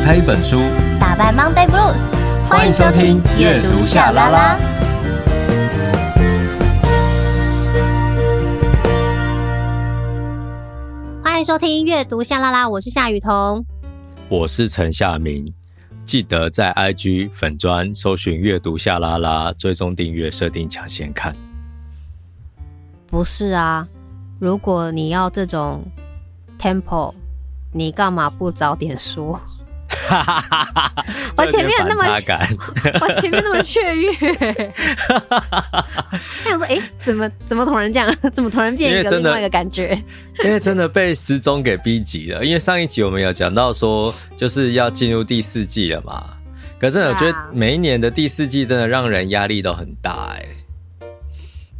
打开一本书，打败 Monday Blues。欢迎收听阅读夏拉拉。欢迎收听阅读夏拉拉，我是夏雨桐，我是陈夏明。记得在 IG 粉专搜寻阅读夏拉拉，追踪订阅，设定抢先看。不是啊，如果你要这种 tempo。你干嘛不早点说？我前面那么，我前面那么雀跃。他想说，哎、欸，怎么怎么突然这样？怎么突然变一个另外一个感觉？因为真的被时钟给逼急了。因为上一集我们有讲到说，就是要进入第四季了嘛。可是我觉得每一年的第四季真的让人压力都很大哎。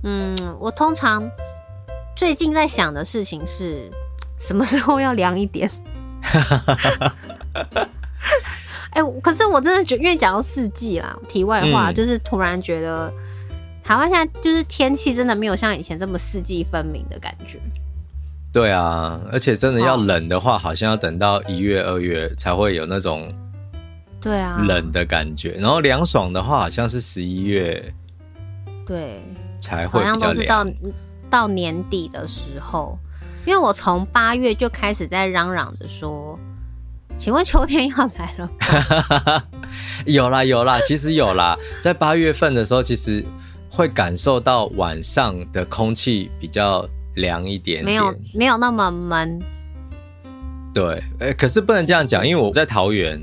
嗯，我通常最近在想的事情是。什么时候要凉一点？哎、欸，可是我真的觉得，因为讲到四季啦，题外话、嗯、就是突然觉得，台湾现在就是天气真的没有像以前这么四季分明的感觉。对啊，而且真的要冷的话，好像要等到一月、二月才会有那种对啊。冷的感觉，然后凉爽的话，好像是十一月对。才会比较凉，好像都是到到年底的时候。因为我从八月就开始在嚷嚷着说，请问秋天要来了吗？有啦有啦，其实有啦，在八月份的时候，其实会感受到晚上的空气比较凉一点点，没有没有那么闷。对，欸，可是不能这样讲，因为我在桃园。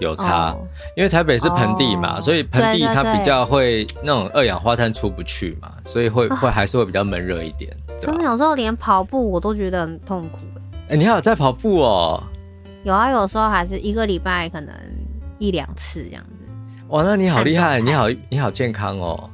有差，哦、因为台北是盆地嘛，哦、所以盆地它比较会那种二氧化碳出不去嘛，所以会会还是会比较闷热一点。真的有时候连跑步我都觉得很痛苦。哎、欸，你还有在跑步哦？有啊，有时候还是一个礼拜可能一两次这样子。哇，那你好厉害，你好你好健康哦。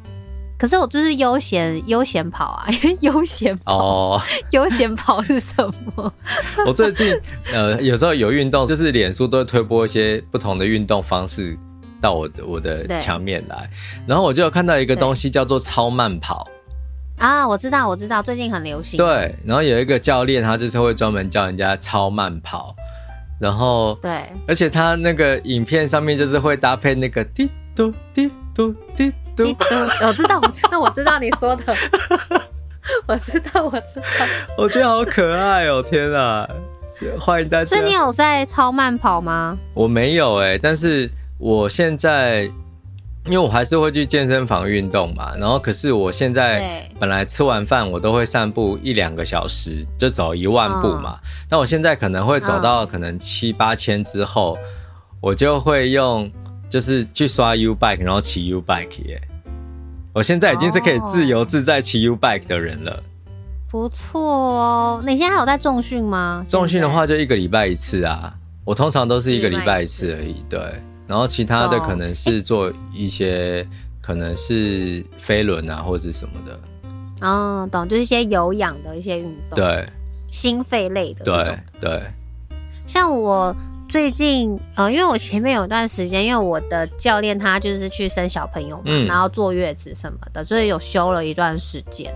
可是我就是悠闲悠闲跑啊，悠闲跑哦，悠闲跑是什么？我最近呃有时候有运动，就是脸书都会推播一些不同的运动方式到我的我的墙面来，然后我就有看到一个东西叫做超慢跑啊，我知道我知道，最近很流行。对，然后有一个教练，他就是会专门教人家超慢跑，然后对，而且他那个影片上面就是会搭配那个滴嘟滴嘟滴。嘟嘟，我知道，我知道，我知道你说的，我知道，我知道。我觉得好可爱哦！天啊，欢迎大家。所以你有在超慢跑吗？我没有哎、欸，但是我现在，因为我还是会去健身房运动嘛。然后，可是我现在本来吃完饭我都会散步一两个小时，就走一万步嘛。嗯、但我现在可能会走到可能七八千之后，我就会用。就是去刷 U bike，然后骑 U bike 耶！我现在已经是可以自由自在骑 U bike 的人了。哦、不错哦，你现在还有在重训吗？重训的话就一个礼拜一次啊，我通常都是一个礼拜一次而已。对，然后其他的可能是做一些，哦、可能是飞轮啊或者什么的。哦，懂，就是一些有氧的一些运动，对，心肺类的。对对，像我。最近，呃，因为我前面有段时间，因为我的教练他就是去生小朋友嘛，嗯、然后坐月子什么的，所以有休了一段时间。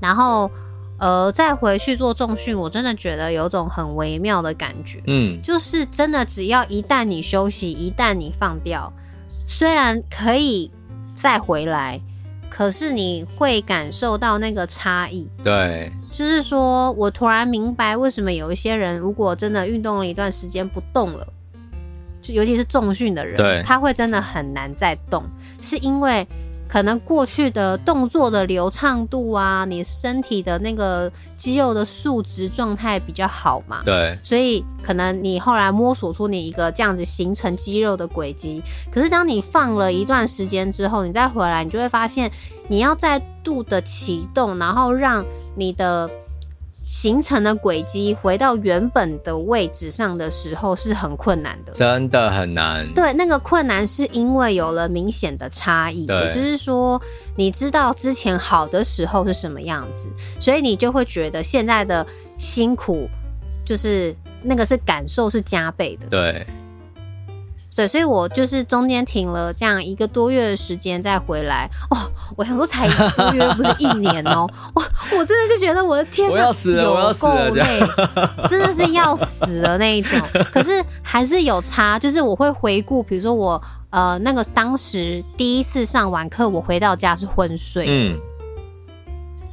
然后，呃，再回去做重训，我真的觉得有种很微妙的感觉，嗯，就是真的只要一旦你休息，一旦你放掉，虽然可以再回来。可是你会感受到那个差异，对，就是说我突然明白为什么有一些人如果真的运动了一段时间不动了，就尤其是重训的人，他会真的很难再动，是因为。可能过去的动作的流畅度啊，你身体的那个肌肉的数值状态比较好嘛？对，所以可能你后来摸索出你一个这样子形成肌肉的轨迹。可是当你放了一段时间之后，你再回来，你就会发现你要再度的启动，然后让你的。形成的轨迹回到原本的位置上的时候是很困难的，真的很难。对，那个困难是因为有了明显的差异，也就是说，你知道之前好的时候是什么样子，所以你就会觉得现在的辛苦就是那个是感受是加倍的。对，对，所以我就是中间停了这样一个多月的时间再回来。哦，我想说才一个多月，不是一年哦。我我真的就觉得我的天，我要死了，我要死了，真的是要死了那一种。可是还是有差，就是我会回顾，比如说我呃那个当时第一次上完课，我回到家是昏睡。嗯。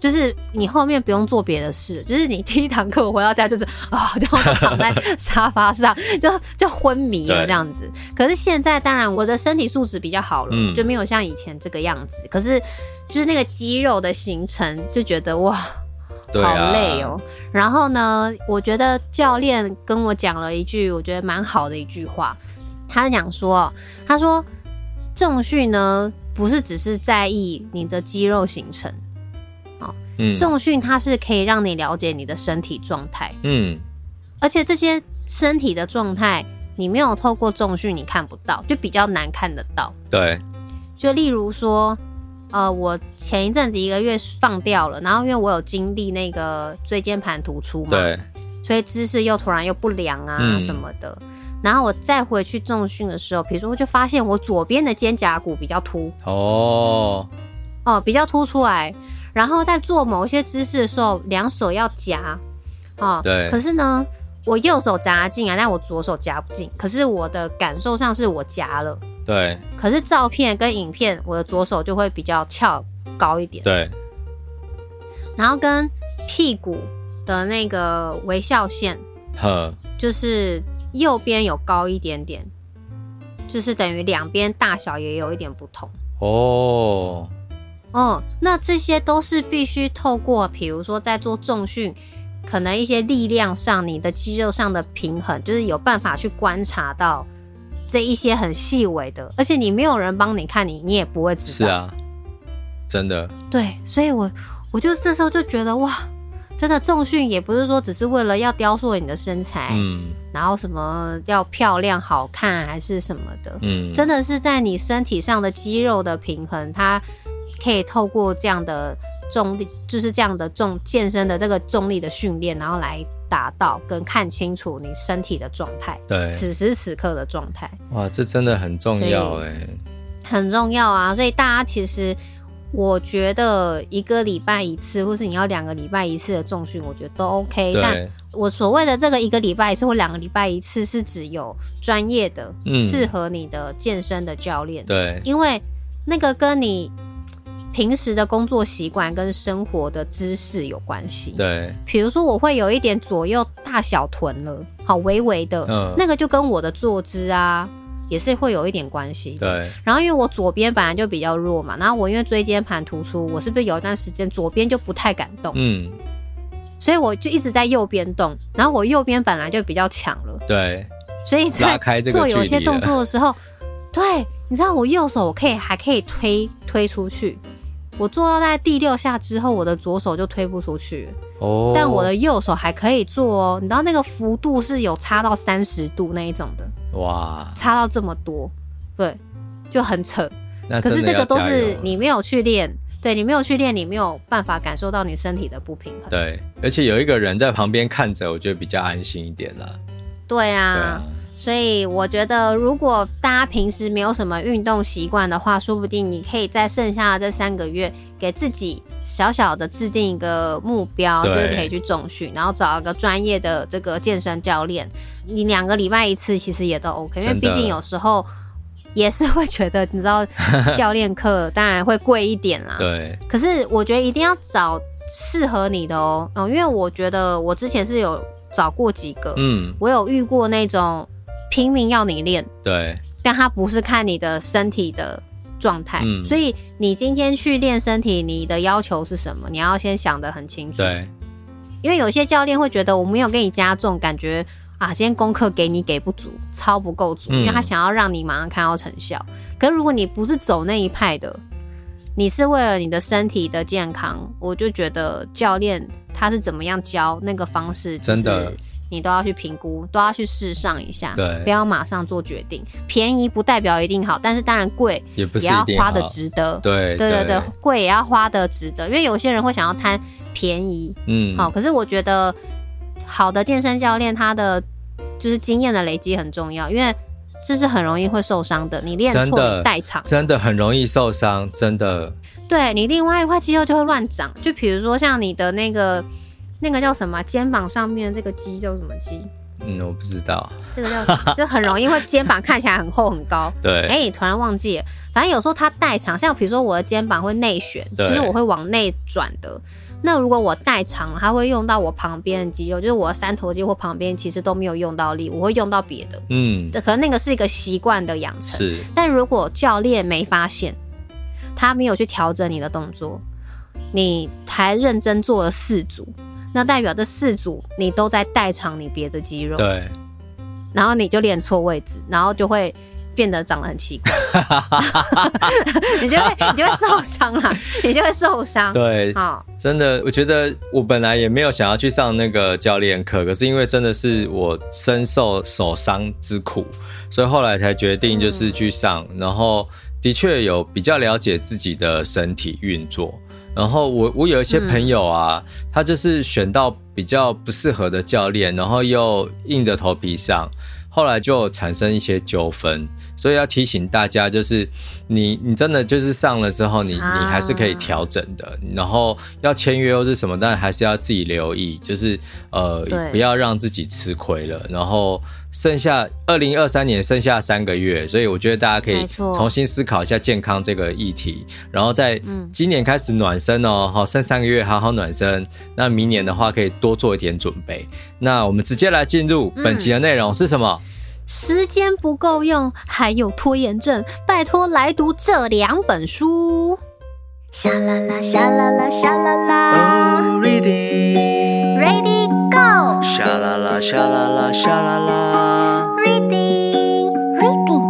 就是你后面不用做别的事，就是你第一堂课我回到家就是啊，就躺在沙发上，就就昏迷了这样子。可是现在当然我的身体素质比较好了，嗯，就没有像以前这个样子。可是就是那个肌肉的形成，就觉得哇，好累哦。然后呢，我觉得教练跟我讲了一句我觉得蛮好的一句话，他讲说，他说重训呢不是只是在意你的肌肉形成。嗯，重训它是可以让你了解你的身体状态，嗯，而且这些身体的状态，你没有透过重训你看不到，就比较难看得到。对，就例如说，呃，我前一阵子一个月放掉了，然后因为我有经历那个椎间盘突出嘛，对，所以姿势又突然又不良啊什么的，嗯，然后我再回去重训的时候，比如说我就发现我左边的肩胛骨比较凸，哦，哦，比较凸出来。然后在做某一些姿势的时候，两手要夹，啊，对。可是呢，我右手夹进来，但我左手夹不进。可是我的感受上是我夹了，对。可是照片跟影片，我的左手就会比较翘高一点，对。然后跟屁股的那个微笑线，呵，就是右边有高一点点，就是等于两边大小也有一点不同哦。哦，那这些都是必须透过，比如说在做重训，可能一些力量上，你的肌肉上的平衡，就是有办法去观察到这一些很细微的，而且你没有人帮你看你，你也不会知道。是啊，真的。对，所以我我就这时候就觉得哇，真的重训也不是说只是为了要雕塑你的身材，嗯，然后什么要漂亮好看还是什么的，嗯，真的是在你身体上的肌肉的平衡，它。可以透过这样的重力，就是这样的重健身的这个重力的训练，然后来达到跟看清楚你身体的状态，对，此时此刻的状态。哇，这真的很重要哎，很重要啊！所以大家其实，我觉得一个礼拜一次，或是你要两个礼拜一次的重训，我觉得都 OK。但我所谓的这个一个礼拜一次或两个礼拜一次，是指有专业的、适合你的健身的教练。对，因为那个跟你。平时的工作习惯跟生活的姿势有关系。对，比如说我会有一点左右大小臀了，好微微的，嗯，那个就跟我的坐姿啊也是会有一点关系。对，然后因为我左边本来就比较弱嘛，然后我因为椎间盘突出，我是不是有一段时间左边就不太敢动？嗯，所以我就一直在右边动，然后我右边本来就比较强了。对，所以在做有些动作的时候，对，你知道我右手我可以还可以推推出去。我做到在第六下之后，我的左手就推不出去哦，oh. 但我的右手还可以做哦。你知道那个幅度是有差到三十度那一种的，哇，差到这么多，对，就很扯。可是这个都是你没有去练，对，你没有去练，你没有办法感受到你身体的不平衡。对，而且有一个人在旁边看着，我觉得比较安心一点啦。对啊。对啊所以我觉得，如果大家平时没有什么运动习惯的话，说不定你可以在剩下的这三个月，给自己小小的制定一个目标，就是可以去重训，然后找一个专业的这个健身教练。你两个礼拜一次，其实也都 OK，因为毕竟有时候也是会觉得，你知道，教练课当然会贵一点啦。对。可是我觉得一定要找适合你的哦，嗯，因为我觉得我之前是有找过几个，嗯，我有遇过那种。拼命要你练，对，但他不是看你的身体的状态，嗯，所以你今天去练身体，你的要求是什么？你要先想得很清楚，对，因为有些教练会觉得我没有给你加重，感觉啊，今天功课给你给不足，超不够足，嗯，因为他想要让你马上看到成效。可是如果你不是走那一派的，你是为了你的身体的健康，我就觉得教练他是怎么样教那个方式，就是，真的。你都要去评估，都要去试上一下，对，不要马上做决定。便宜不代表一定好，但是当然贵也不是也要花的值得。对对对对，贵也要花的值得，因为有些人会想要贪便宜，嗯，好。可是我觉得好的健身教练他的就是经验的累积很重要，因为这是很容易会受伤的。你练错代偿，真的很容易受伤，真的。对，你另外一块肌肉就会乱长，就比如说像你的那个那个叫什么肩膀上面这个肌叫什么肌？嗯，我不知道。这个叫什么？就很容易会肩膀看起来很厚很高。对。哎、欸，你突然忘记了，反正有时候它代偿，像比如说我的肩膀会内旋，就是我会往内转的。那如果我代偿，它会用到我旁边的肌肉，就是我的三头肌或旁边，其实都没有用到力，我会用到别的。嗯，可能那个是一个习惯的养成。是，但如果教练没发现，他没有去调整你的动作，你才认真做了四组，那代表这四组你都在代偿你别的肌肉。对，然后你就练错位置，然后就会。变得长得很奇怪，你就会你就会受伤了，你就会受伤。对，好，真的，我觉得我本来也没有想要去上那个教练课，可是因为真的是我深受手伤之苦，所以后来才决定就是去上，嗯、然后的确有比较了解自己的身体运作。然后我我有一些朋友啊，嗯、他就是选到比较不适合的教练，然后又硬着头皮上。后来就产生一些纠纷，所以要提醒大家，就是你你真的就是上了之后，你你还是可以调整的。然后要签约又是什么，但还是要自己留意，就是呃不要让自己吃亏了。然后剩下二零二三年剩下三个月，所以我觉得大家可以重新思考一下健康这个议题。然后在今年开始暖身哦，好，剩三个月好好暖身。那明年的话可以多做一点准备。那我们直接来进入本期的内容是什么？时间不够用，还有拖延症，拜托来读这两本书。沙啦啦，沙啦啦，沙啦啦。Oh, reading。沙啦啦，沙啦啦，沙啦啦。Reading, reading。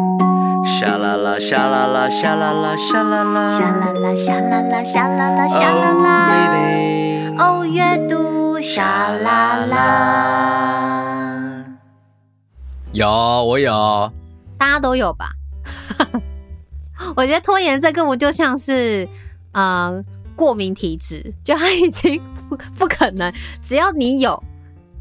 沙啦啦，沙啦啦，沙啦啦，沙啦啦。沙啦啦，沙啦啦，沙啦啦，沙啦啦。Oh, reading。哦，阅读，沙啦啦。有，我有，大家都有吧？我觉得拖延症根本就像是，呃，过敏体质，就它已经不不可能，只要你有，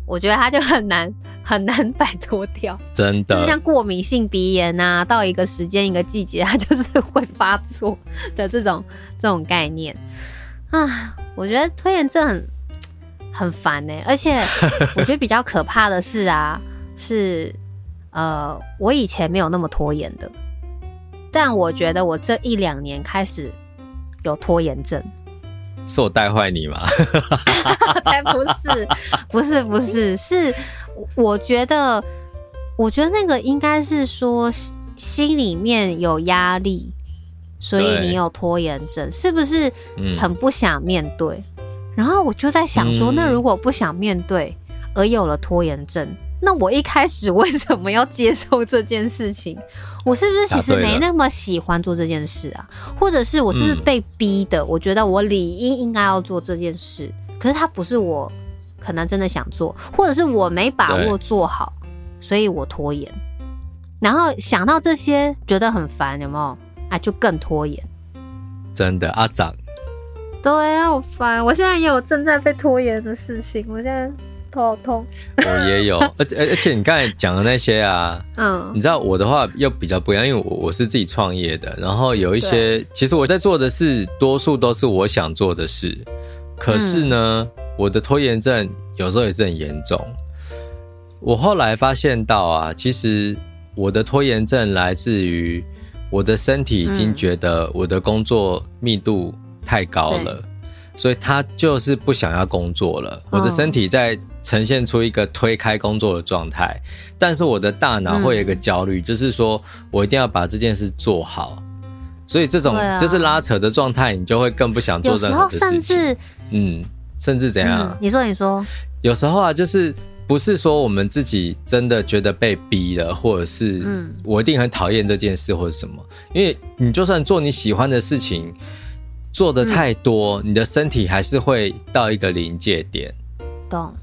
我觉得它就很难很难摆脱掉。真的，就像过敏性鼻炎啊，到一个时间一个季节，它就是 会发作的这种这种概念啊。我觉得拖延症很很烦呢、欸，而且我觉得比较可怕的是啊，是。呃，我以前没有那么拖延的，但我觉得我这一两年开始有拖延症，是我带坏你吗？才不是，不是，不是，是我觉得，我觉得那个应该是说心里面有压力，所以你有拖延症，是不是很不想面对？嗯、然后我就在想说，那如果不想面对而有了拖延症？那我一开始为什么要接受这件事情？我是不是其实没那么喜欢做这件事啊？或者是我是不是被逼的？我觉得我理应应该要做这件事，可是它不是我可能真的想做，或者是我没把握做好，所以我拖延。然后想到这些，觉得很烦，有没有？啊，就更拖延。真的，阿长。对啊，好烦！我现在也有正在被拖延的事情，我现在。头好痛，我也有，而且而且你刚才讲的那些啊，嗯，你知道我的话又比较不一样，因为我我是自己创业的，然后有一些其实我在做的事，多数都是我想做的事，可是呢，嗯、我的拖延症有时候也是很严重。我后来发现到啊，其实我的拖延症来自于我的身体已经觉得我的工作密度太高了，嗯、所以他就是不想要工作了。我的身体在。呈现出一个推开工作的状态，但是我的大脑会有一个焦虑，嗯、就是说我一定要把这件事做好，所以这种就是拉扯的状态，你就会更不想做任何的事情。甚至，嗯，甚至怎样？嗯、你说，你说，有时候啊，就是不是说我们自己真的觉得被逼了，或者是我一定很讨厌这件事或者什么，因为你就算做你喜欢的事情，做的太多，嗯、你的身体还是会到一个临界点。懂。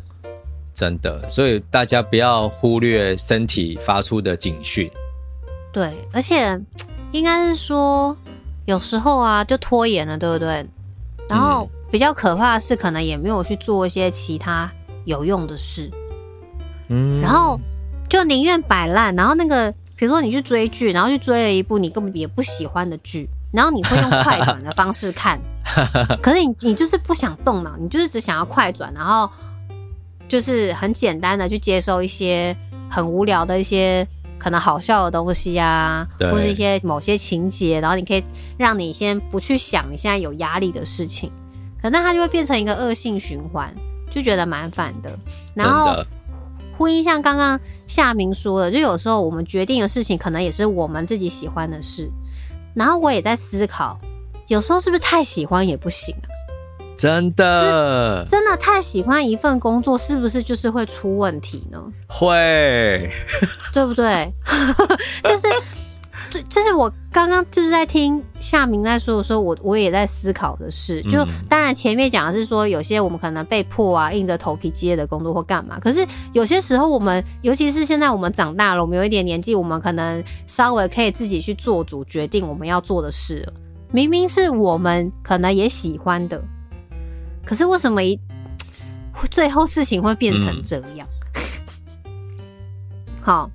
真的，所以大家不要忽略身体发出的警讯。对，而且应该是说，有时候啊，就拖延了，对不对？然后比较可怕的是，可能也没有去做一些其他有用的事。嗯，然后就宁愿摆烂。然后那个，比如说你去追剧，然后去追了一部你根本也不喜欢的剧，然后你会用快转的方式看，可是你你就是不想动脑，你就是只想要快转，然后就是很简单的去接收一些很无聊的一些可能好笑的东西啊，或是一些某些情节，然后你可以让你先不去想你现在有压力的事情，可能它就会变成一个恶性循环，就觉得蛮烦的，然后。婚姻像刚刚夏明说的，就有时候我们决定的事情，可能也是我们自己喜欢的事。然后我也在思考，有时候是不是太喜欢也不行啊？真的，真的太喜欢一份工作，是不是就是会出问题呢？会，对不对？就是。就就是我刚刚就是在听夏明在说的时候，我我也在思考的事，就当然前面讲的是说有些我们可能被迫啊，硬着头皮接的工作或干嘛，可是有些时候我们，尤其是现在我们长大了，我们有一点年纪，我们可能稍微可以自己去做主决定我们要做的事了。明明是我们可能也喜欢的，可是为什么一最后事情会变成这样？嗯、好。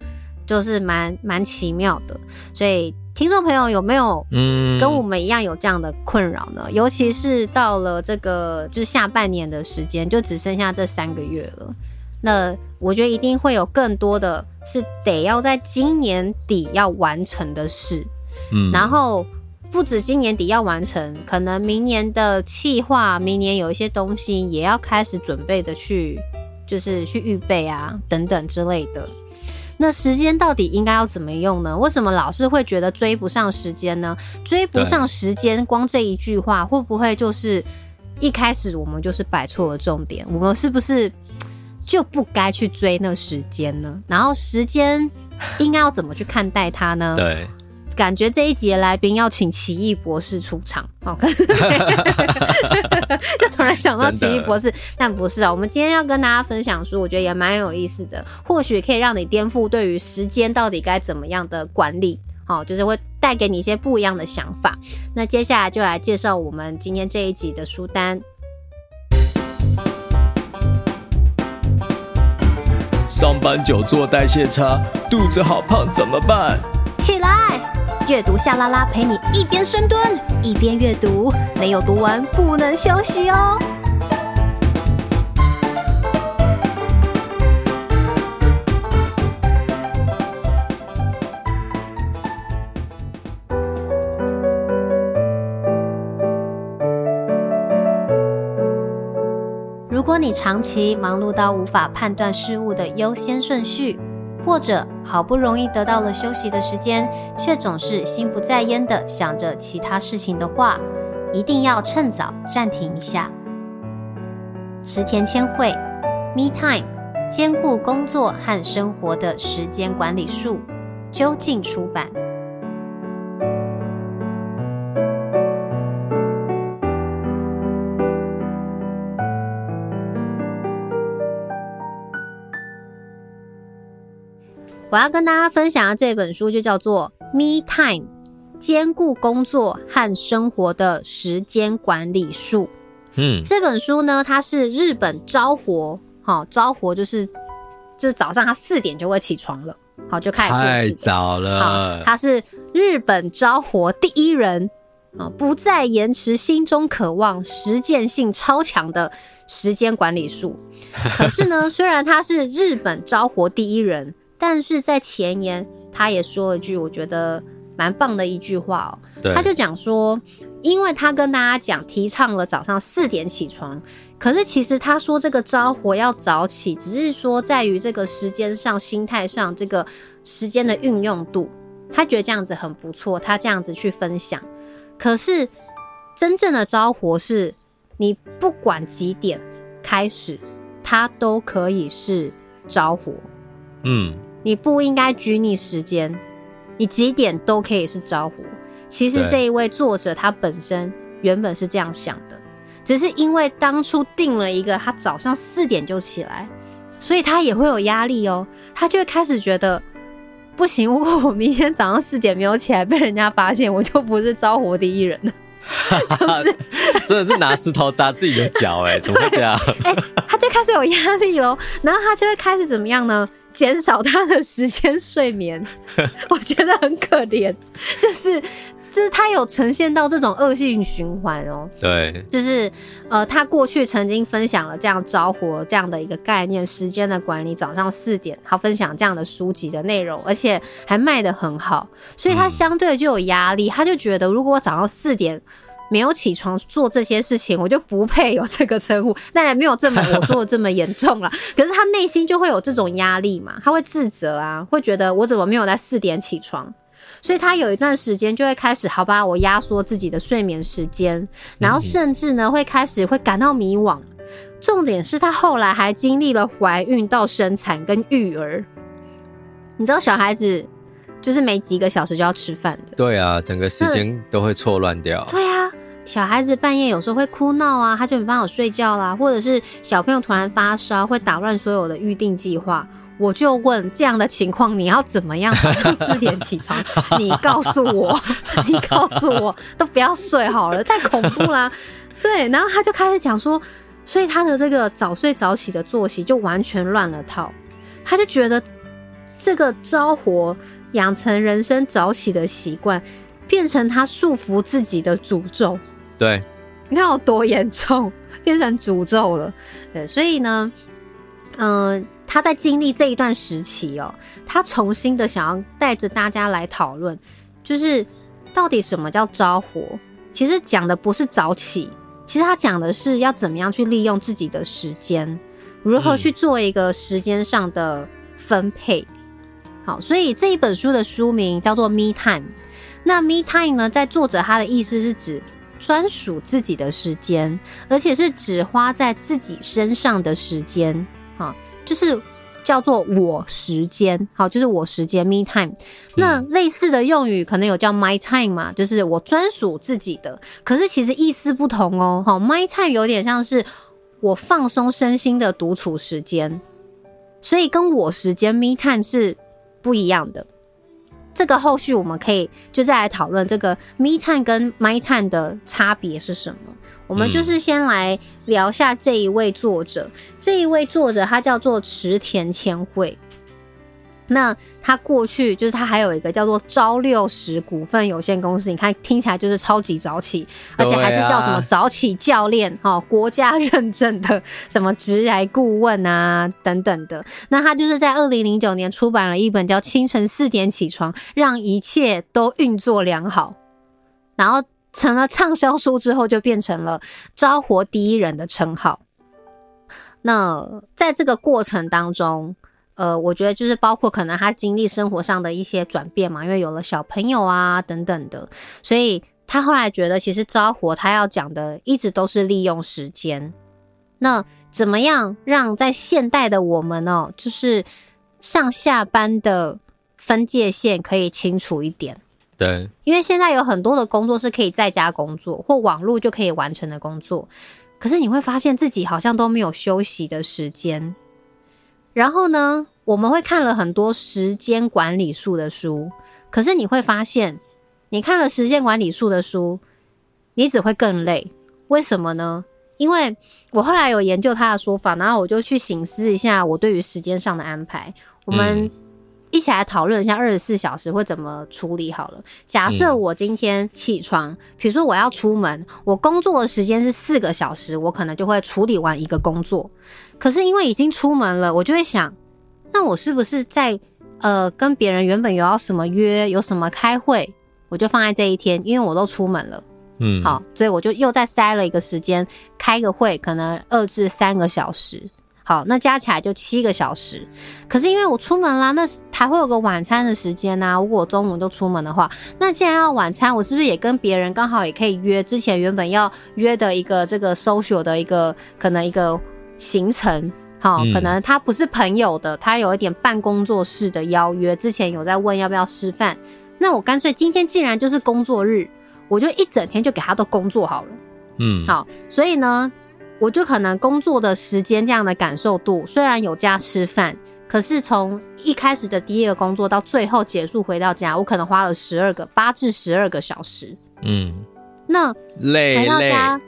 就是蛮蛮奇妙的，所以听众朋友有没有嗯跟我们一样有这样的困扰呢？嗯、尤其是到了这个就是下半年的时间，就只剩下这三个月了。那我觉得一定会有更多的是得要在今年底要完成的事，嗯，然后不止今年底要完成，可能明年的计划，明年有一些东西也要开始准备的去，就是去预备啊等等之类的。那时间到底应该要怎么用呢？为什么老是会觉得追不上时间呢？追不上时间，光这一句话会不会就是一开始我们就是摆错了重点？我们是不是就不该去追那时间呢？然后时间应该要怎么去看待它呢？对。感觉这一集的来宾要请奇异博士出场，哦，就突然想到奇异博士，但不是啊。我们今天要跟大家分享书，我觉得也蛮有意思的，或许可以让你颠覆对于时间到底该怎么样的管理，哦，就是会带给你一些不一样的想法。那接下来就来介绍我们今天这一集的书单。上班久坐代谢差，肚子好胖怎么办？起来！阅读夏拉拉陪你一边深蹲一边阅读，没有读完不能休息哦。如果你长期忙碌到无法判断事物的优先顺序，或者好不容易得到了休息的时间，却总是心不在焉的想着其他事情的话，一定要趁早暂停一下。池田千惠，Me Time，兼顾工作和生活的时间管理术，究竟出版。我要跟大家分享的这本书就叫做《Me Time》，兼顾工作和生活的时间管理术。嗯，这本书呢，它是日本朝活，好、哦、朝活就是就是早上他四点就会起床了，好就开始。太早了。他是日本朝活第一人啊，不再延迟心中渴望，实践性超强的时间管理术。可是呢，虽然他是日本朝活第一人。但是在前言，他也说了一句我觉得蛮棒的一句话哦。对，他就讲说，因为他跟大家讲提倡了早上四点起床，可是其实他说这个招活要早起，只是说在于这个时间上、心态上这个时间的运用度，他觉得这样子很不错，他这样子去分享。可是真正的招活是，你不管几点开始，它都可以是招活。嗯。你不应该拘泥时间，你几点都可以是招呼。其实这一位作者他本身原本是这样想的，只是因为当初定了一个他早上四点就起来，所以他也会有压力哦。他就会开始觉得不行，如果我明天早上四点没有起来，被人家发现，我就不是招活第一人了。就是真的是拿石头砸自己的脚哎，怎么会这样？哎、欸，他就开始有压力喽，然后他就会开始怎么样呢？减少他的时间睡眠，我觉得很可怜，就是。就是他有呈现到这种恶性循环哦，对，就是呃，他过去曾经分享了这样着火这样的一个概念，时间的管理，早上四点，他分享这样的书籍的内容，而且还卖得很好，所以他相对就有压力，嗯、他就觉得如果我早上四点没有起床做这些事情，我就不配有这个称呼。当然没有这么我说的这么严重了，可是他内心就会有这种压力嘛，他会自责啊，会觉得我怎么没有在四点起床。所以他有一段时间就会开始，好吧，我压缩自己的睡眠时间，然后甚至呢会开始会感到迷惘。重点是他后来还经历了怀孕到生产跟育儿。你知道小孩子就是没几个小时就要吃饭的，对啊，整个时间都会错乱掉。对啊，小孩子半夜有时候会哭闹啊，他就没办法睡觉啦，或者是小朋友突然发烧，会打乱所有的预定计划。我就问这样的情况，你要怎么样早上四点起床？你告诉我，你告诉我，都不要睡好了，太恐怖啦。对，然后他就开始讲说，所以他的这个早睡早起的作息就完全乱了套。他就觉得这个着火养成人生早起的习惯，变成他束缚自己的诅咒。对，你看有多严重，变成诅咒了。对，所以呢，嗯、呃。他在经历这一段时期哦，他重新的想要带着大家来讨论，就是到底什么叫招活？其实讲的不是早起，其实他讲的是要怎么样去利用自己的时间，如何去做一个时间上的分配。好，所以这一本书的书名叫做《Me Time》。那《Me Time》呢，在作者他的意思是指专属自己的时间，而且是只花在自己身上的时间。好。就是叫做我时间，好，就是我时间 me time。那类似的用语可能有叫 my time 嘛，就是我专属自己的。可是其实意思不同哦，好，my time 有点像是我放松身心的独处时间，所以跟我时间 me time 是不一样的。这个后续我们可以就再来讨论这个 me time 跟 my time 的差别是什么。我们就是先来聊下这一位作者，这一位作者他叫做池田千惠。那他过去就是他还有一个叫做朝六十股份有限公司，你看听起来就是超级早起，而且还是叫什么早起教练哦，国家认证的什么职涯顾问啊等等的。那他就是在二零零九年出版了一本叫《清晨四点起床，让一切都运作良好》，然后。成了畅销书之后，就变成了招活第一人的称号。那在这个过程当中，呃，我觉得就是包括可能他经历生活上的一些转变嘛，因为有了小朋友啊等等的，所以他后来觉得其实招活他要讲的一直都是利用时间。那怎么样让在现代的我们哦，就是上下班的分界线可以清楚一点？对，因为现在有很多的工作是可以在家工作或网络就可以完成的工作，可是你会发现自己好像都没有休息的时间。然后呢，我们会看了很多时间管理术的书，可是你会发现，你看了时间管理术的书，你只会更累。为什么呢？因为我后来有研究他的说法，然后我就去醒思一下我对于时间上的安排。我们、嗯。一起来讨论一下二十四小时会怎么处理好了。假设我今天起床，比如说我要出门，我工作的时间是四个小时，我可能就会处理完一个工作。可是因为已经出门了，我就会想，那我是不是在呃跟别人原本有要什么约，有什么开会，我就放在这一天，因为我都出门了。嗯，好，所以我就又再塞了一个时间开个会，可能二至三个小时。好，那加起来就七个小时。可是因为我出门啦，那还会有个晚餐的时间呐。如果我中午就出门的话，那既然要晚餐，我是不是也跟别人刚好也可以约之前原本要约的一个这个 social 的一个可能一个行程？好，可能他不是朋友的，他有一点办工作室的邀约，之前有在问要不要吃饭。那我干脆今天既然就是工作日，我就一整天就给他都工作好了。嗯，好，所以呢。我就可能工作的时间这样的感受度，虽然有加吃饭，可是从一开始的第一个工作到最后结束回到家，我可能花了十二个八至十二个小时。嗯，那累回到家，累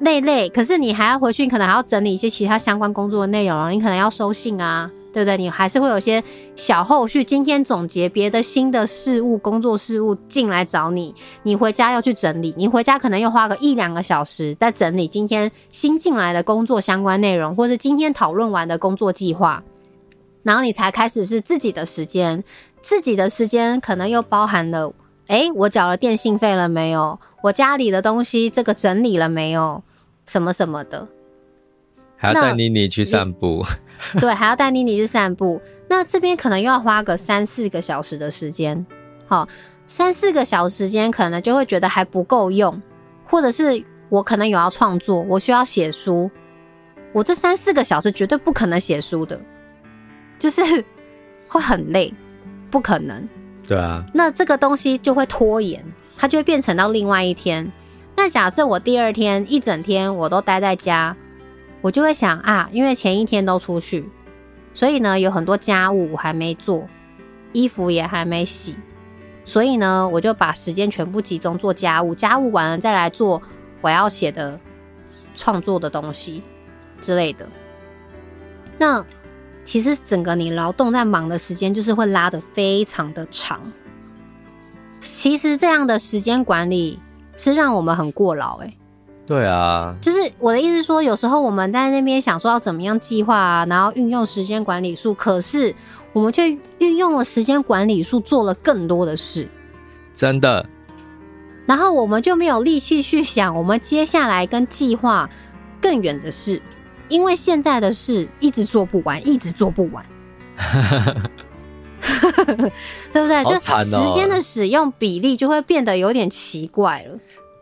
累累，可是你还要回去，你可能还要整理一些其他相关工作的内容，你可能要收信啊，对不对？你还是会有些小后续，今天总结别的新的事务、工作事务进来找你，你回家要去整理，你回家可能又花个一两个小时在整理今天新进来的工作相关内容，或是今天讨论完的工作计划，然后你才开始是自己的时间，自己的时间可能又包含了，诶，我缴了电信费了没有？我家里的东西这个整理了没有？什么什么的，还要带妮妮去散步。对，还要带妮妮去散步。那这边可能又要花个三四个小时的时间。好，三四个小时时间可能就会觉得还不够用，或者是我可能有要创作，我需要写书，我这三四个小时绝对不可能写书的，就是 会很累，不可能。对啊。那这个东西就会拖延，它就会变成到另外一天。那假设我第二天一整天我都待在家，我就会想啊，因为前一天都出去，所以呢有很多家务我还没做，衣服也还没洗，所以呢我就把时间全部集中做家务，家务完了再来做我要写的创作的东西之类的。那其实整个你劳动在忙的时间就是会拉得非常的长。其实这样的时间管理。是让我们很过劳哎、欸，对啊，就是我的意思说，有时候我们在那边想说要怎么样计划啊，然后运用时间管理术，可是我们却运用了时间管理术做了更多的事，真的。然后我们就没有力气去想我们接下来跟计划更远的事，因为现在的事一直做不完，一直做不完。对不对？就时间的使用比例就会变得有点奇怪了。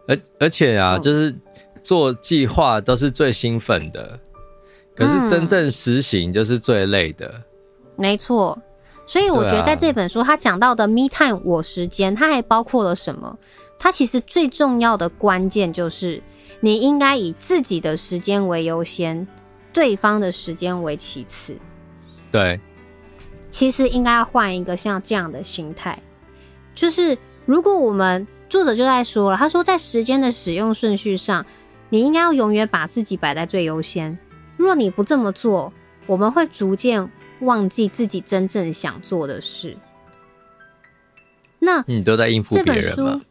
而而且啊，就是做计划都是最兴奋的，可是真正实行就是最累的。嗯、没错，所以我觉得在这本书他讲到的 “me time” 我时间，它还包括了什么？它其实最重要的关键就是，你应该以自己的时间为优先，对方的时间为其次。对。其实应该要换一个像这样的心态，就是如果我们作者就在说了，他说在时间的使用顺序上，你应该要永远把自己摆在最优先。若你不这么做，我们会逐渐忘记自己真正想做的事。那你都在应付别人吗？这本书，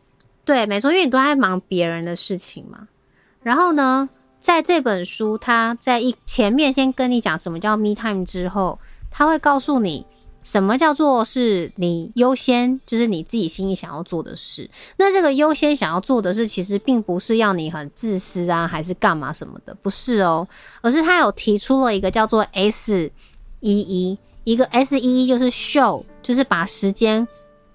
对，没错，因为你都在忙别人的事情嘛。然后呢，在这本书，他在一前面先跟你讲什么叫 me time 之后，他会告诉你。什么叫做是你优先？就是你自己心里想要做的事。那这个优先想要做的事，其实并不是要你很自私啊，还是干嘛什么的，不是哦。而是他有提出了一个叫做 S 一一，一个 S 一一就是 show，就是把时间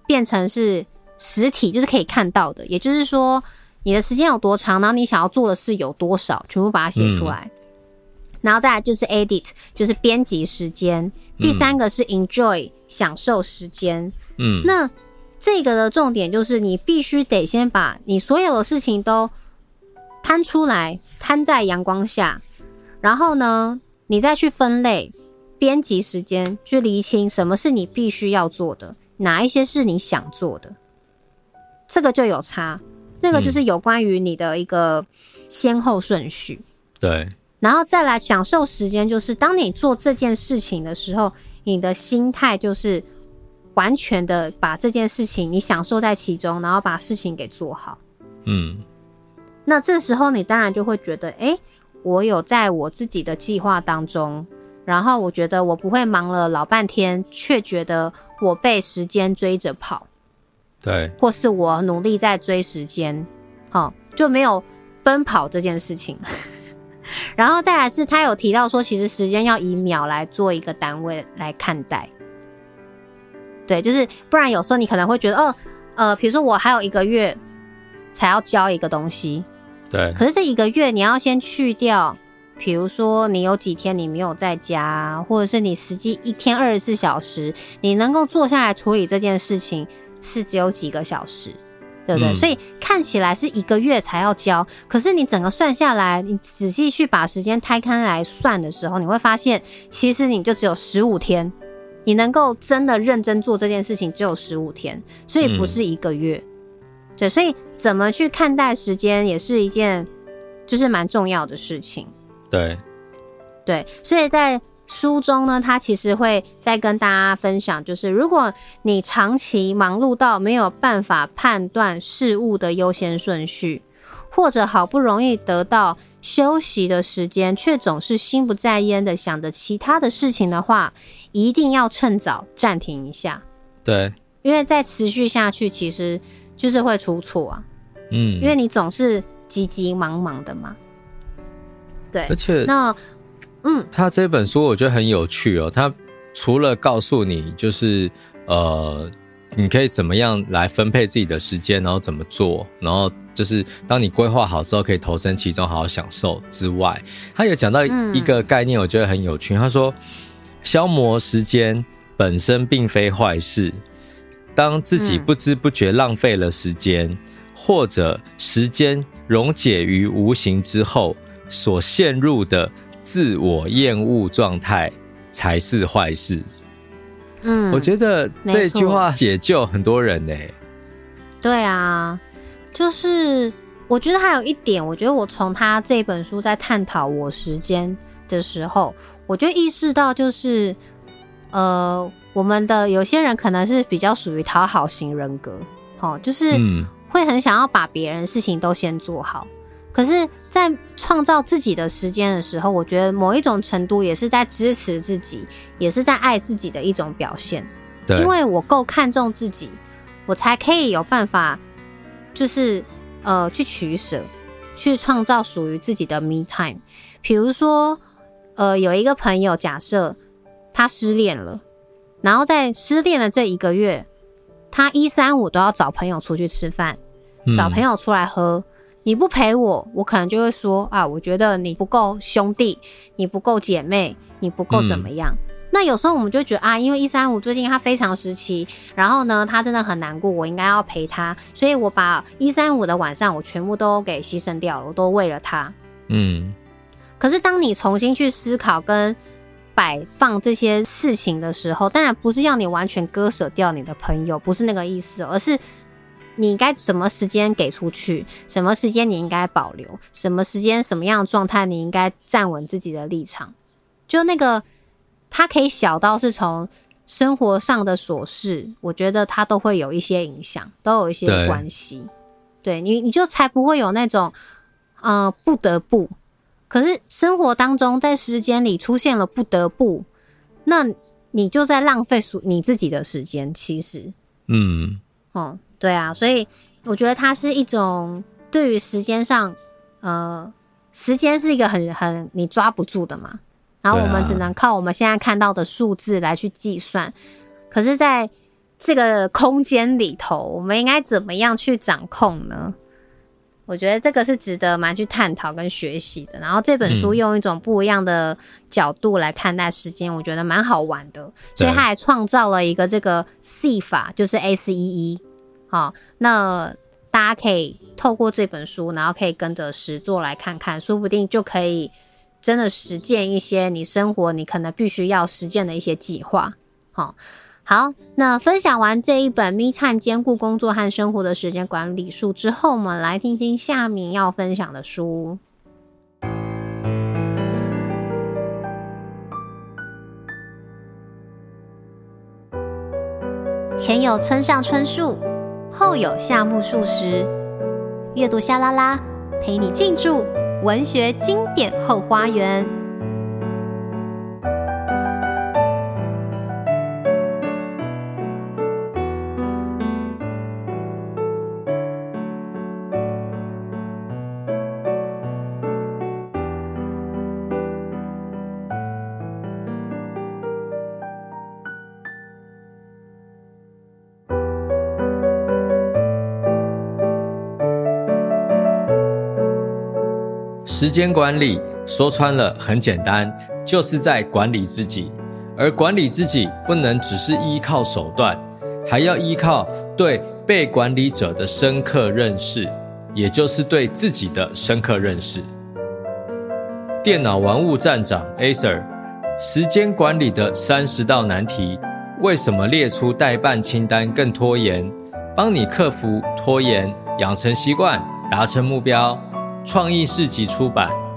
变成是实体，就是可以看到的。也就是说，你的时间有多长，然后你想要做的事有多少，全部把它写出来。然后再来就是 edit，就是编辑时间。第三个是 enjoy，嗯，享受时间。嗯，那这个的重点就是你必须得先把你所有的事情都摊出来，摊在阳光下，然后呢，你再去分类，编辑时间，去厘清什么是你必须要做的，哪一些是你想做的，这个就有差。那个就是有关于你的一个先后顺序。对。然后再来享受时间，就是当你做这件事情的时候，你的心态就是完全的把这件事情你享受在其中，然后把事情给做好。嗯，那这时候你当然就会觉得，诶，我有在我自己的计划当中，然后我觉得我不会忙了老半天，却觉得我被时间追着跑。对，或是我努力在追时间，好，就没有奔跑这件事情。然后再来是，他有提到说，其实时间要以秒来做一个单位来看待。对，就是不然有时候你可能会觉得，哦，呃，比如说我还有一个月才要交一个东西，对。可是这一个月你要先去掉，比如说你有几天你没有在家，或者是你实际一天二十四小时，你能够坐下来处理这件事情是只有几个小时。对不对？嗯。所以看起来是一个月才要交，可是你整个算下来，你仔细去把时间摊开来算的时候，你会发现，其实你就只有十五天，你能够真的认真做这件事情只有十五天，所以不是一个月。嗯。对，所以怎么去看待时间，也是一件，就是蛮重要的事情。对，对，所以在书中呢，他其实会再跟大家分享，就是如果你长期忙碌到没有办法判断事物的优先顺序，或者好不容易得到休息的时间，却总是心不在焉的想着其他的事情的话，一定要趁早暂停一下。对，因为再持续下去，其实就是会出错啊。嗯，因为你总是急急忙忙的嘛。对，而且那。嗯，他这本书我觉得很有趣哦。他除了告诉你，就是呃，你可以怎么样来分配自己的时间，然后怎么做，然后就是当你规划好之后，可以投身其中，好好享受之外，他有讲到一个概念，我觉得很有趣。他说，消磨时间本身并非坏事，当自己不知不觉浪费了时间，或者时间溶解于无形之后所陷入的。自我厌恶状态才是坏事。嗯，我觉得这句话解救很多人呢、欸。对啊，就是我觉得还有一点，我觉得我从他这本书在探讨我时间的时候，我就意识到，就是呃，我们的有些人可能是比较属于讨好型人格，哦，就是会很想要把别人事情都先做好。可是，在创造自己的时间的时候，我觉得某一种程度也是在支持自己，也是在爱自己的一种表现。对，因为我够看重自己，我才可以有办法，就是呃，去取舍，去创造属于自己的 me time。比如说，呃，有一个朋友，假设他失恋了，然后在失恋的这一个月，他一三五都要找朋友出去吃饭，找朋友出来喝。嗯你不陪我，我可能就会说啊，我觉得你不够兄弟，你不够姐妹，你不够怎么样。嗯。那有时候我们就觉得啊，因为一三五最近他非常时期，然后呢，他真的很难过，我应该要陪他，所以我把一三五的晚上我全部都给牺牲掉了，我都为了他。嗯。可是当你重新去思考跟摆放这些事情的时候，当然不是要你完全割舍掉你的朋友，不是那个意思，而是。你该什么时间给出去？什么时间你应该保留？什么时间什么样的状态你应该站稳自己的立场？就那个，它可以小到是从生活上的琐事，我觉得它都会有一些影响，都有一些关系。对，你，你就才不会有那种，呃，不得不。可是生活当中，在时间里出现了不得不，那你就在浪费属你自己的时间。其实，嗯，哦。对啊，所以我觉得它是一种对于时间上，呃，时间是一个很很你抓不住的嘛，然后我们只能靠我们现在看到的数字来去计算。可是，在这个空间里头，我们应该怎么样去掌控呢？我觉得这个是值得蛮去探讨跟学习的。然后这本书用一种不一样的角度来看待时间，我觉得蛮好玩的。所以他还创造了一个这个 C 法，就是 S E E。好，那大家可以透过这本书，然后可以跟着实作来看看，说不定就可以真的实践一些你生活你可能必须要实践的一些计划。好，好，那分享完这一本《Me Time》兼顾工作和生活的时间管理术之后，我们来听听夏民要分享的书。前有村上春树。后有夏目漱石，阅读夏拉拉陪你进驻文学经典后花园。时间管理说穿了很简单，就是在管理自己。而管理自己不能只是依靠手段，还要依靠对被管理者的深刻认识，也就是对自己的深刻认识。电脑玩物站长 Acer，时间管理的三十道难题，为什么列出待办清单更拖延？帮你克服拖延，养成习惯，达成目标。创意市集出版。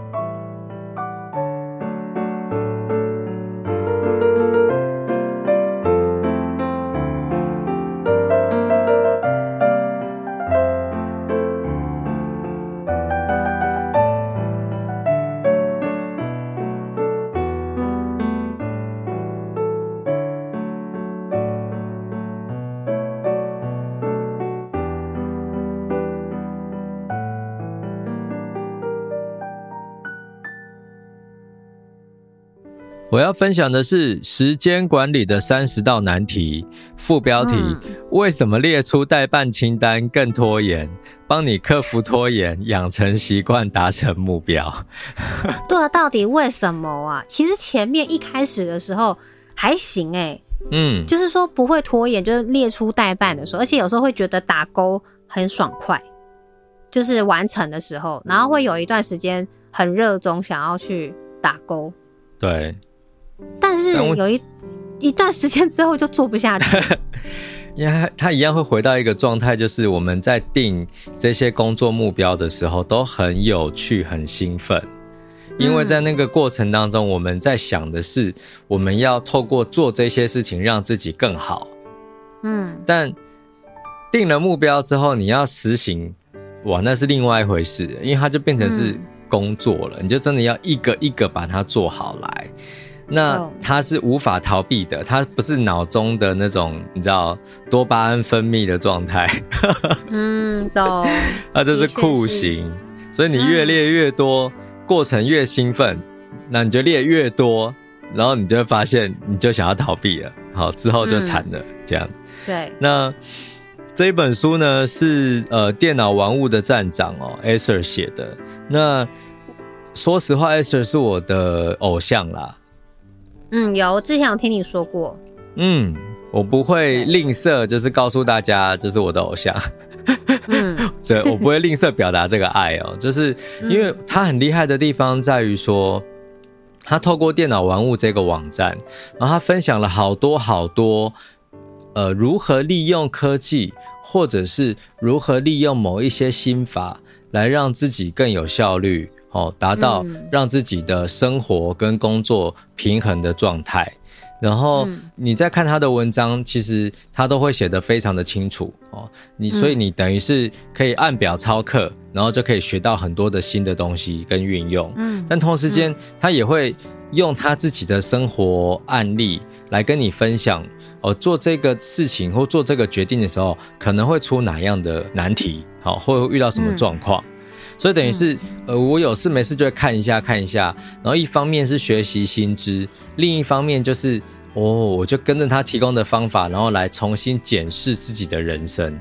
我要分享的是时间管理的三十道难题，副标题：嗯、为什么列出代办清单更拖延？帮你克服拖延，养成习惯，达成目标。对啊，到底为什么啊？其实前面一开始的时候还行诶、欸，嗯，就是说不会拖延，就是列出代办的时候，而且有时候会觉得打勾很爽快，就是完成的时候，然后会有一段时间很热衷想要去打勾。对。但是有一 一段时间之后就做不下去，因为他他一样会回到一个状态，就是我们在定这些工作目标的时候都很有趣、很兴奋，因为在那个过程当中，我们在想的是我们要透过做这些事情让自己更好。嗯，但定了目标之后，你要实行，哇，那是另外一回事，因为它就变成是工作了，你就真的要一个一个把它做好来。那它是无法逃避的，它不是脑中的那种你知道多巴胺分泌的状态。嗯，懂。它就是酷刑，所以你越列越多，嗯、过程越兴奋，那你就列越多，然后你就会发现你就想要逃避了，好，之后就惨了，嗯、这样。对。那这一本书呢是呃电脑玩物的站长哦，Escher 写的。那说实话，Escher 是我的偶像啦。嗯，有，我之前有听你说过。嗯，我不会吝啬，就是告诉大家这是我的偶像。嗯，对，我不会吝啬表达这个爱哦，就是因为他很厉害的地方在于说，他透过电脑玩物这个网站，然后他分享了好多好多，呃，如何利用科技，或者是如何利用某一些心法来让自己更有效率。哦，达到让自己的生活跟工作平衡的状态。然后你再看他的文章，其实他都会写得非常的清楚哦。你所以你等于是可以按表操课，然后就可以学到很多的新的东西跟运用。嗯，但同时间他也会用他自己的生活案例来跟你分享哦，做这个事情或做这个决定的时候可能会出哪样的难题，好，会遇到什么状况。所以等于是，呃，我有事没事就会看一下看一下，然后一方面是学习新知，另一方面就是，哦，我就跟着他提供的方法，然后来重新检视自己的人生。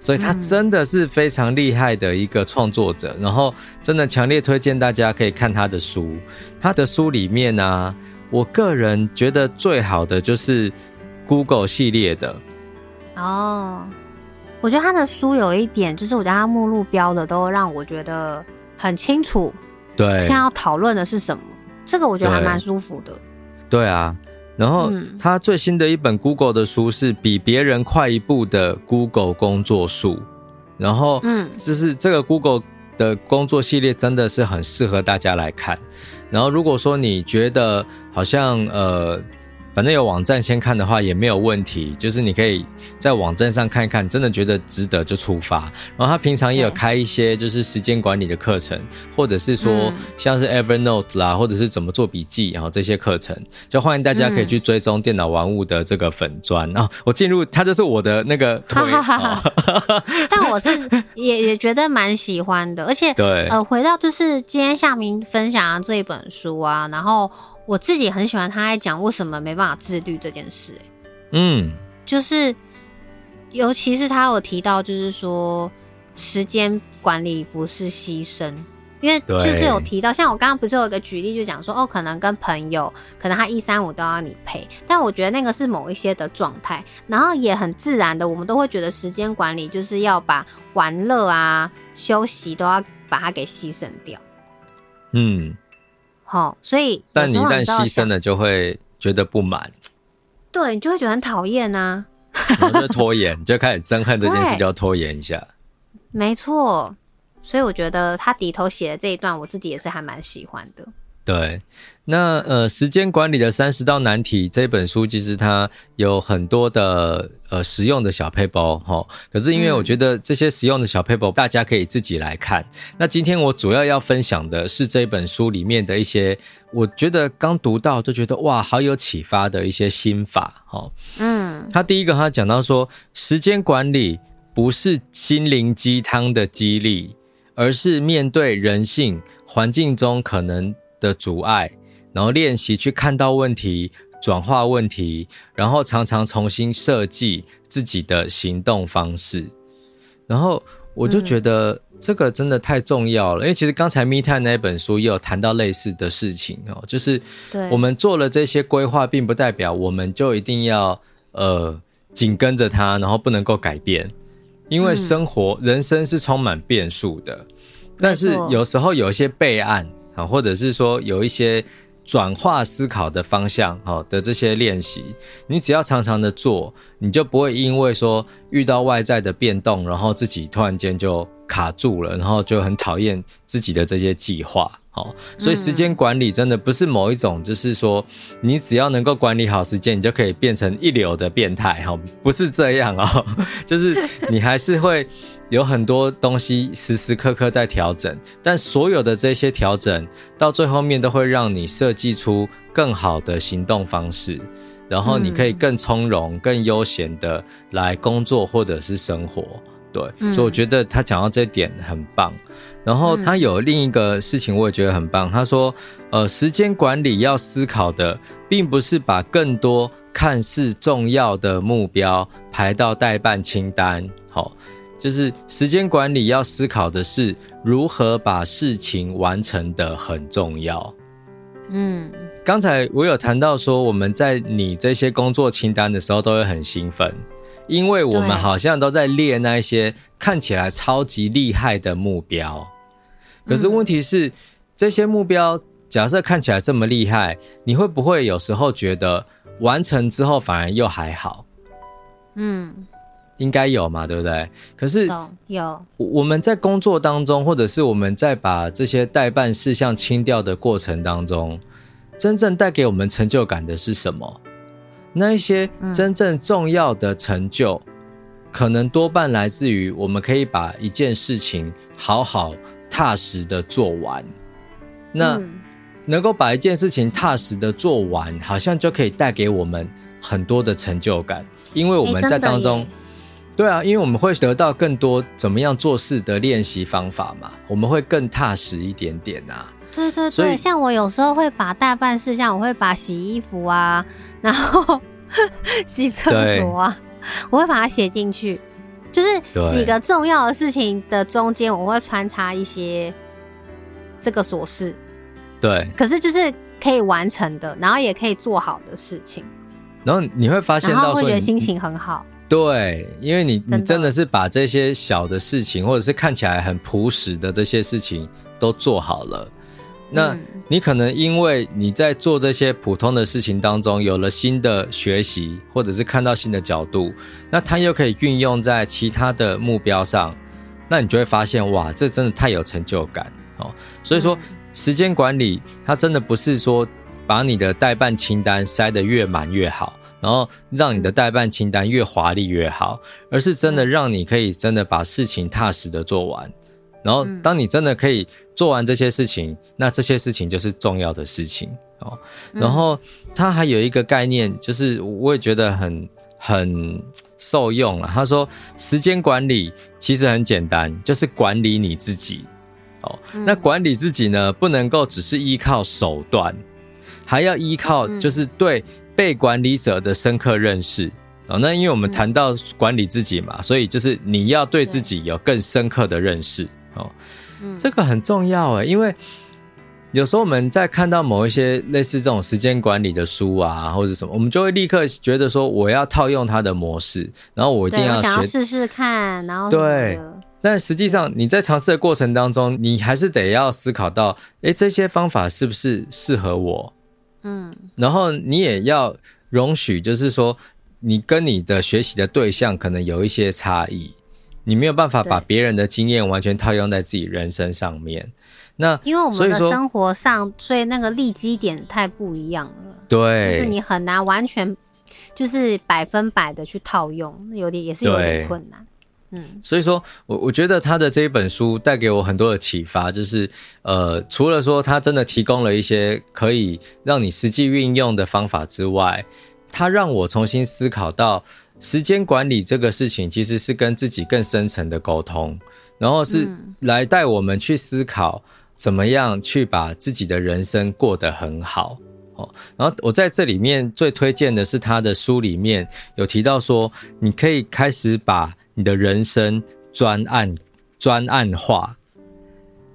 所以他真的是非常厉害的一个创作者，然后真的强烈推荐大家可以看他的书。他的书里面呢、啊，我个人觉得最好的就是 Google 系列的。哦。我觉得他的书有一点，就是我觉得他目录标的都让我觉得很清楚。对，现在要讨论的是什么？这个我觉得还蛮舒服的。对，对啊，然后他最新的一本 Google 的书是《比别人快一步的 Google 工作术》，然后嗯，就是这个 Google 的工作系列真的是很适合大家来看。然后如果说你觉得好像呃。反正有网站先看的话也没有问题，就是你可以在网站上看一看，真的觉得值得就出发。然后他平常也有开一些就是时间管理的课程，或者是说像是 Evernote 啦，或者是怎么做笔记，然后这些课程，就欢迎大家可以去追踪电脑玩物的这个粉专。然后我进入，他就是我的那个推。但我是也也觉得蛮喜欢的，而且对呃，回到就是今天夏明分享的这一本书啊，然后。我自己很喜欢他在讲为什么没办法自律这件事，欸，嗯，就是尤其是他有提到，就是说时间管理不是牺牲，因为就是有提到，像我刚刚不是有一个举例，就讲说哦，可能跟朋友，可能他一三五都要你陪，但我觉得那个是某一些的状态，然后也很自然的，我们都会觉得时间管理就是要把玩乐啊、休息都要把它给牺牲掉，嗯。好，所以但你一旦牺牲了，就会觉得不满，对，你就会觉得很讨厌呐，然后就拖延，就开始憎恨这件事，就要拖延一下。没错，所以我觉得他底头写的这一段，我自己也是还蛮喜欢的。对，那呃，时间管理的三十道难题这本书，其实它有很多的呃实用的小配包哈。可是因为我觉得这些实用的小配包，大家可以自己来看。那今天我主要要分享的是这本书里面的一些，我觉得刚读到就觉得哇，好有启发的一些心法哈。嗯，他第一个他讲到说，时间管理不是心灵鸡汤的激励，而是面对人性环境中可能的阻碍，然后练习去看到问题，转化问题，然后常常重新设计自己的行动方式。然后我就觉得这个真的太重要了，嗯、因为其实刚才密探那本书也有谈到类似的事情哦，就是我们做了这些规划，并不代表我们就一定要呃紧跟着它，然后不能够改变，因为生活、嗯、人生是充满变数的。但是有时候有一些备案。啊，或者是说有一些转化思考的方向，好的这些练习，你只要常常的做，你就不会因为说遇到外在的变动，然后自己突然间就卡住了，然后就很讨厌自己的这些计划。好，所以时间管理真的不是某一种，就是说你只要能够管理好时间，你就可以变成一流的变态。哈，不是这样哦，就是你还是会。有很多东西时时刻刻在调整，但所有的这些调整到最后面都会让你设计出更好的行动方式，然后你可以更从容、更悠闲的来工作或者是生活。对，所以我觉得他讲到这点很棒。然后他有另一个事情我也觉得很棒，他说：“呃，时间管理要思考的，并不是把更多看似重要的目标排到代办清单。”好。就是时间管理要思考的是如何把事情完成的很重要。嗯，刚才我有谈到说，我们在拟这些工作清单的时候都会很兴奋，因为我们好像都在列那些看起来超级厉害的目标。可是问题是，这些目标假设看起来这么厉害，你会不会有时候觉得完成之后反而又还好？嗯。应该有嘛，对不对？可是有我们在工作当中，或者是我们在把这些待办事项清掉的过程当中，真正带给我们成就感的是什么？那一些真正重要的成就，嗯、可能多半来自于我们可以把一件事情好好踏实的做完。那能够把一件事情踏实的做完，好像就可以带给我们很多的成就感，因为我们在当中。对啊，因为我们会得到更多怎么样做事的练习方法嘛，我们会更踏实一点点啊。对对对，像我有时候会把大办事项，我会把洗衣服啊，然后 洗厕所啊，我会把它写进去，就是几个重要的事情的中间，我会穿插一些这个琐事。对，可是就是可以完成的，然后也可以做好的事情。然后你会发现到说，会觉得心情很好。对，因为你你真的是把这些小的事情，或者是看起来很朴实的这些事情都做好了，那你可能因为你在做这些普通的事情当中有了新的学习，或者是看到新的角度，那它又可以运用在其他的目标上，那你就会发现哇，这真的太有成就感哦。所以说，时间管理它真的不是说把你的待办清单塞得越满越好。然后让你的代办清单越华丽越好，而是真的让你可以真的把事情踏实的做完。然后当你真的可以做完这些事情，那这些事情就是重要的事情哦。然后他还有一个概念，就是我也觉得很很受用了。他说，时间管理其实很简单，就是管理你自己哦。那管理自己呢，不能够只是依靠手段，还要依靠就是对。被管理者的深刻认识。哦，那因为我们谈到管理自己嘛，所以就是你要对自己有更深刻的认识。哦，这个很重要诶，因为有时候我们在看到某一些类似这种时间管理的书啊，或者什么，我们就会立刻觉得说我要套用它的模式，然后我一定要想要试试看，然后对，但实际上你在尝试的过程当中，你还是得要思考到，诶，这些方法是不是适合我？嗯，然后你也要容许，就是说，你跟你的学习的对象可能有一些差异，你没有办法把别人的经验完全套用在自己人生上面。那因为我们的生活上，所以那个利基点太不一样了。对，就是你很难完全就是百分百的去套用，有点也是有点困难。嗯，所以说我我觉得他的这一本书带给我很多的启发，就是呃，除了说他真的提供了一些可以让你实际运用的方法之外，他让我重新思考到时间管理这个事情其实是跟自己更深层的沟通，然后是来带我们去思考怎么样去把自己的人生过得很好。哦，然后我在这里面最推荐的是他的书里面有提到说，你可以开始把你的人生专案专案化，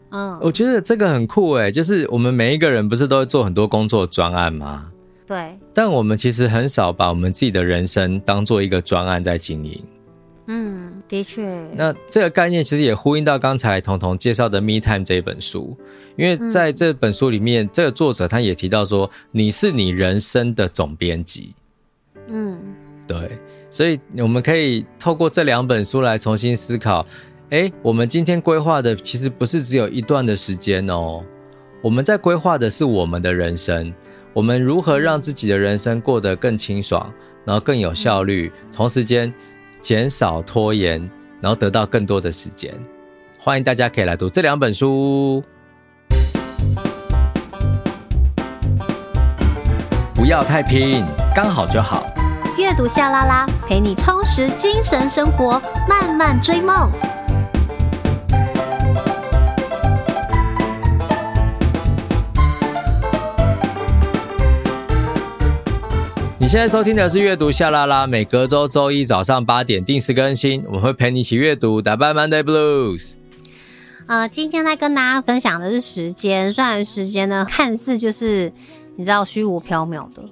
嗯，我觉得这个很酷诶，就是我们每一个人不是都会做很多工作专案吗？对。但我们其实很少把我们自己的人生当做一个专案在经营。嗯，的确。那这个概念其实也呼应到刚才彤彤介绍的《Me Time》这一本书，因为在这本书里面，这个作者他也提到说，你是你人生的总编辑。嗯，对。所以我们可以透过这两本书来重新思考，诶，我们今天规划的其实不是只有一段的时间哦，我们在规划的是我们的人生，我们如何让自己的人生过得更清爽，然后更有效率，同时间减少拖延，然后得到更多的时间。欢迎大家可以来读这两本书，不要太拼，刚好就好。阅读夏拉拉，陪你充实精神生活，慢慢追梦。你现在收听的是阅读夏拉拉，每隔周周一早上八点定时更新，我们会陪你一起阅读，打败 Monday Blues。呃，今天在跟大家分享的是时间，虽然时间呢看似就是。你知道虚无缥缈的，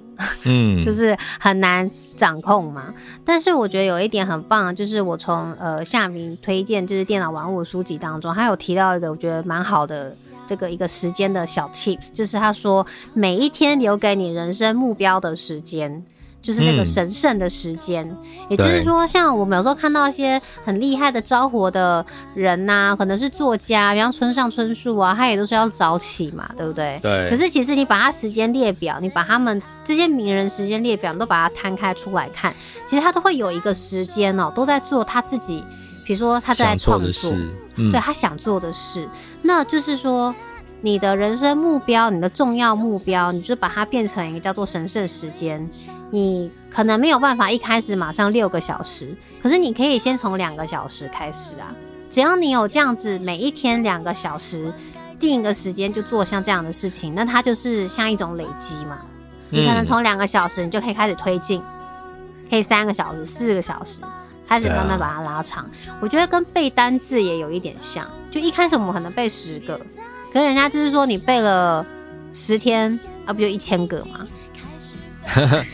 嗯，就是很难掌控嘛。但是我觉得有一点很棒，就是我从呃夏明推荐就是电脑玩物书籍当中，他有提到一个我觉得蛮好的这个一个时间的小 tips，就是他说每一天留给你人生目标的时间。就是那个神圣的时间，嗯，也就是说，像我们有时候看到一些很厉害的招活的人呐，啊，可能是作家，比方村上春树啊，他也都是要早起嘛，对不对？对。可是其实你把他时间列表，你把他们这些名人时间列表你都把它摊开出来看，其实他都会有一个时间哦，都在做他自己，比如说他在创作，嗯，对他想做的事，那就是说你的人生目标，你的重要目标，你就把它变成一个叫做神圣时间。你可能没有办法一开始马上六个小时，可是你可以先从两个小时开始啊。只要你有这样子，每一天两个小时，定一个时间就做像这样的事情，那它就是像一种累积嘛。你可能从两个小时，你就可以开始推进，可以三个小时、四个小时，开始慢慢把它拉长。我觉得跟背单字也有一点像，就一开始我们可能背十个，可是人家就是说你背了十天啊，不就一千个吗？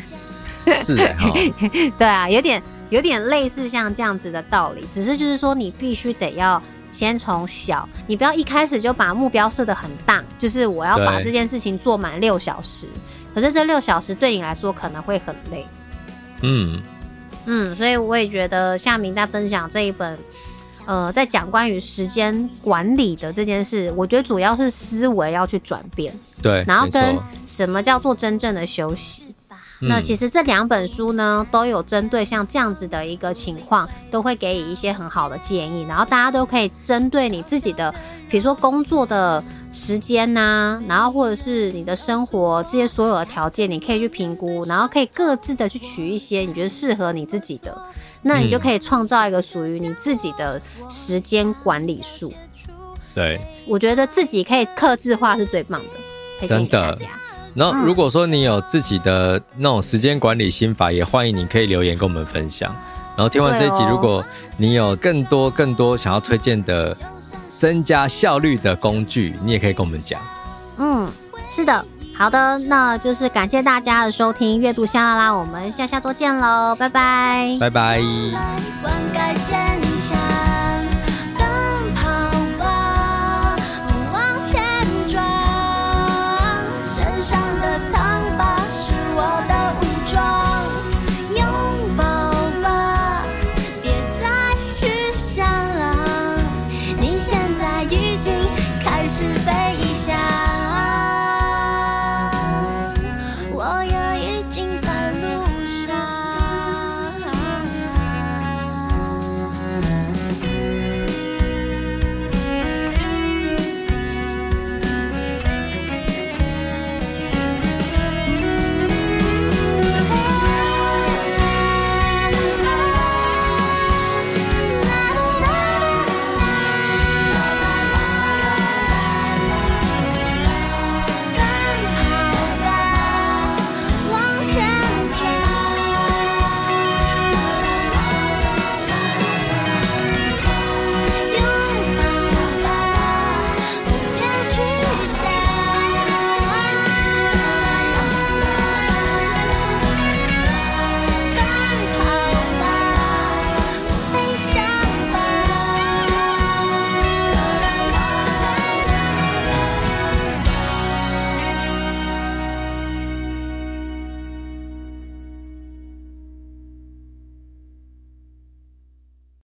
是的，对啊，有点有点类似像这样子的道理，只是就是说你必须得要先从小，你不要一开始就把目标设的很大，就是我要把这件事情做满六小时，可是这六小时对你来说可能会很累。嗯嗯，所以我也觉得夏明在分享这一本，呃，在讲关于时间管理的这件事，我觉得主要是思维要去转变，对，然后跟什么叫做真正的休息。那其实这两本书呢，都有针对像这样子的一个情况，都会给予一些很好的建议，然后大家都可以针对你自己的，比如说工作的时间呐、啊，然后或者是你的生活这些所有的条件，你可以去评估，然后可以各自的去取一些你觉得适合你自己的，那你就可以创造一个属于你自己的时间管理术。对，我觉得自己可以克制化是最棒的，推荐给大家。然后，如果说你有自己的那种时间管理心法，也欢迎你可以留言跟我们分享。然后听完这一集，如果你有更多更多想要推荐的增加效率的工具，你也可以跟我们讲。嗯，是的，好的，那就是感谢大家的收听，阅读香啦啦，我们下下周见喽，拜拜，拜拜。